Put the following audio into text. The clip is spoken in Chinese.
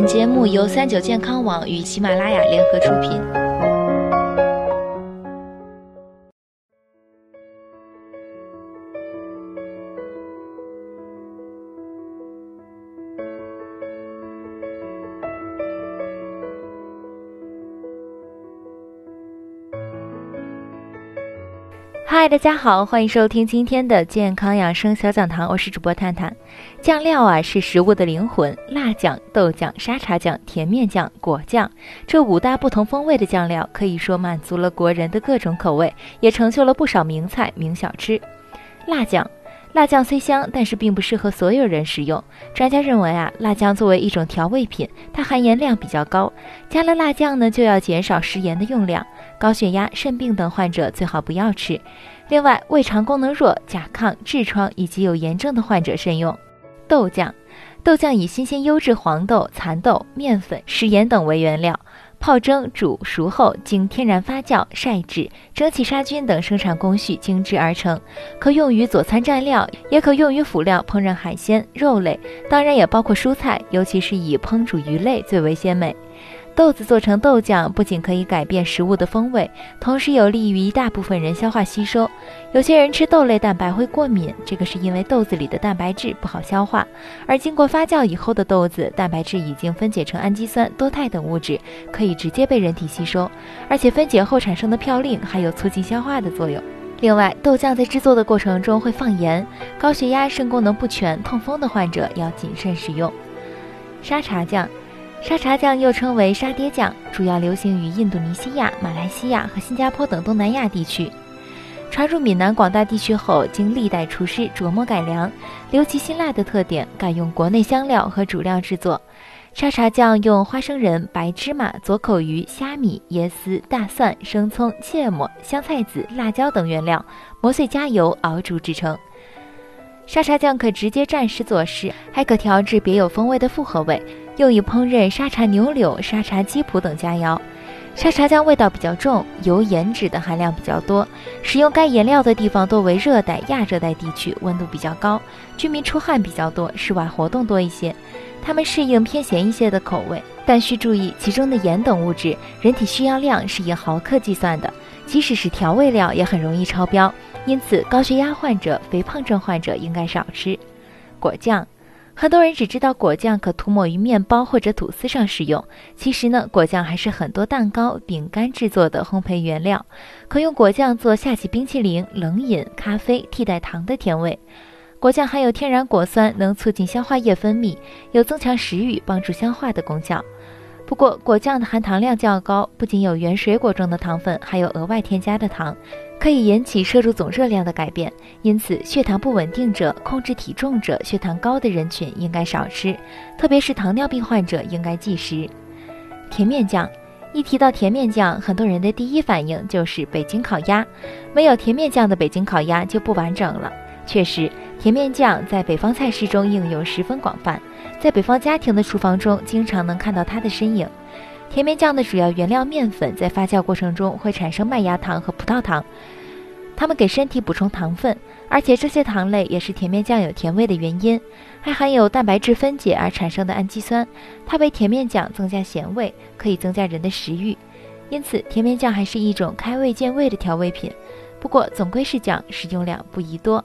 本节目由三九健康网与喜马拉雅联合出品。嗨，大家好，欢迎收听今天的健康养生小讲堂，我是主播探探。酱料啊是食物的灵魂，辣酱、豆酱、沙茶酱、甜面酱、果酱这五大不同风味的酱料，可以说满足了国人的各种口味，也成就了不少名菜名小吃。辣酱。辣酱虽香，但是并不适合所有人食用。专家认为啊，辣酱作为一种调味品，它含盐量比较高，加了辣酱呢，就要减少食盐的用量。高血压、肾病等患者最好不要吃。另外，胃肠功能弱、甲亢、痔疮以及有炎症的患者慎用。豆酱，豆酱以新鲜优质黄豆、蚕豆、面粉、食盐等为原料。泡蒸、煮熟后，经天然发酵、晒制、蒸汽杀菌等生产工序精制而成，可用于佐餐蘸料，也可用于辅料烹饪海鲜、肉类，当然也包括蔬菜，尤其是以烹煮鱼类最为鲜美。豆子做成豆酱，不仅可以改变食物的风味，同时有利于一大部分人消化吸收。有些人吃豆类蛋白会过敏，这个是因为豆子里的蛋白质不好消化。而经过发酵以后的豆子，蛋白质已经分解成氨基酸、多肽等物质，可以直接被人体吸收，而且分解后产生的嘌呤还有促进消化的作用。另外，豆酱在制作的过程中会放盐，高血压、肾功能不全、痛风的患者要谨慎使用。沙茶酱。沙茶酱又称为沙爹酱，主要流行于印度尼西亚、马来西亚和新加坡等东南亚地区。传入闽南广大地区后，经历代厨师琢磨改良，留其辛辣的特点，改用国内香料和主料制作。沙茶酱用花生仁、白芝麻、左口鱼、虾米、椰丝、大蒜、生葱、芥末、香菜籽、辣椒等原料磨碎加油熬煮制成。沙茶酱可直接蘸食佐食，还可调制别有风味的复合味。用于烹饪沙茶牛柳、沙茶鸡脯等佳肴。沙茶酱味道比较重，油盐脂的含量比较多。使用该颜料的地方多为热带、亚热带地区，温度比较高，居民出汗比较多，室外活动多一些。他们适应偏咸一些的口味，但需注意其中的盐等物质，人体需要量是以毫克计算的，即使是调味料也很容易超标。因此，高血压患者、肥胖症患者应该少吃果酱。很多人只知道果酱可涂抹于面包或者吐司上使用，其实呢，果酱还是很多蛋糕、饼干制作的烘焙原料，可用果酱做夏季冰淇淋、冷饮、咖啡替代糖的甜味。果酱含有天然果酸，能促进消化液分泌，有增强食欲、帮助消化的功效。不过，果酱的含糖量较高，不仅有原水果中的糖分，还有额外添加的糖。可以引起摄入总热量的改变，因此血糖不稳定者、控制体重者、血糖高的人群应该少吃，特别是糖尿病患者应该忌食。甜面酱，一提到甜面酱，很多人的第一反应就是北京烤鸭，没有甜面酱的北京烤鸭就不完整了。确实，甜面酱在北方菜式中应用十分广泛，在北方家庭的厨房中经常能看到它的身影。甜面酱的主要原料面粉，在发酵过程中会产生麦芽糖和葡萄糖，它们给身体补充糖分，而且这些糖类也是甜面酱有甜味的原因。还含有蛋白质分解而产生的氨基酸，它为甜面酱增加咸味，可以增加人的食欲。因此，甜面酱还是一种开胃健胃的调味品。不过，总归是讲使用量不宜多。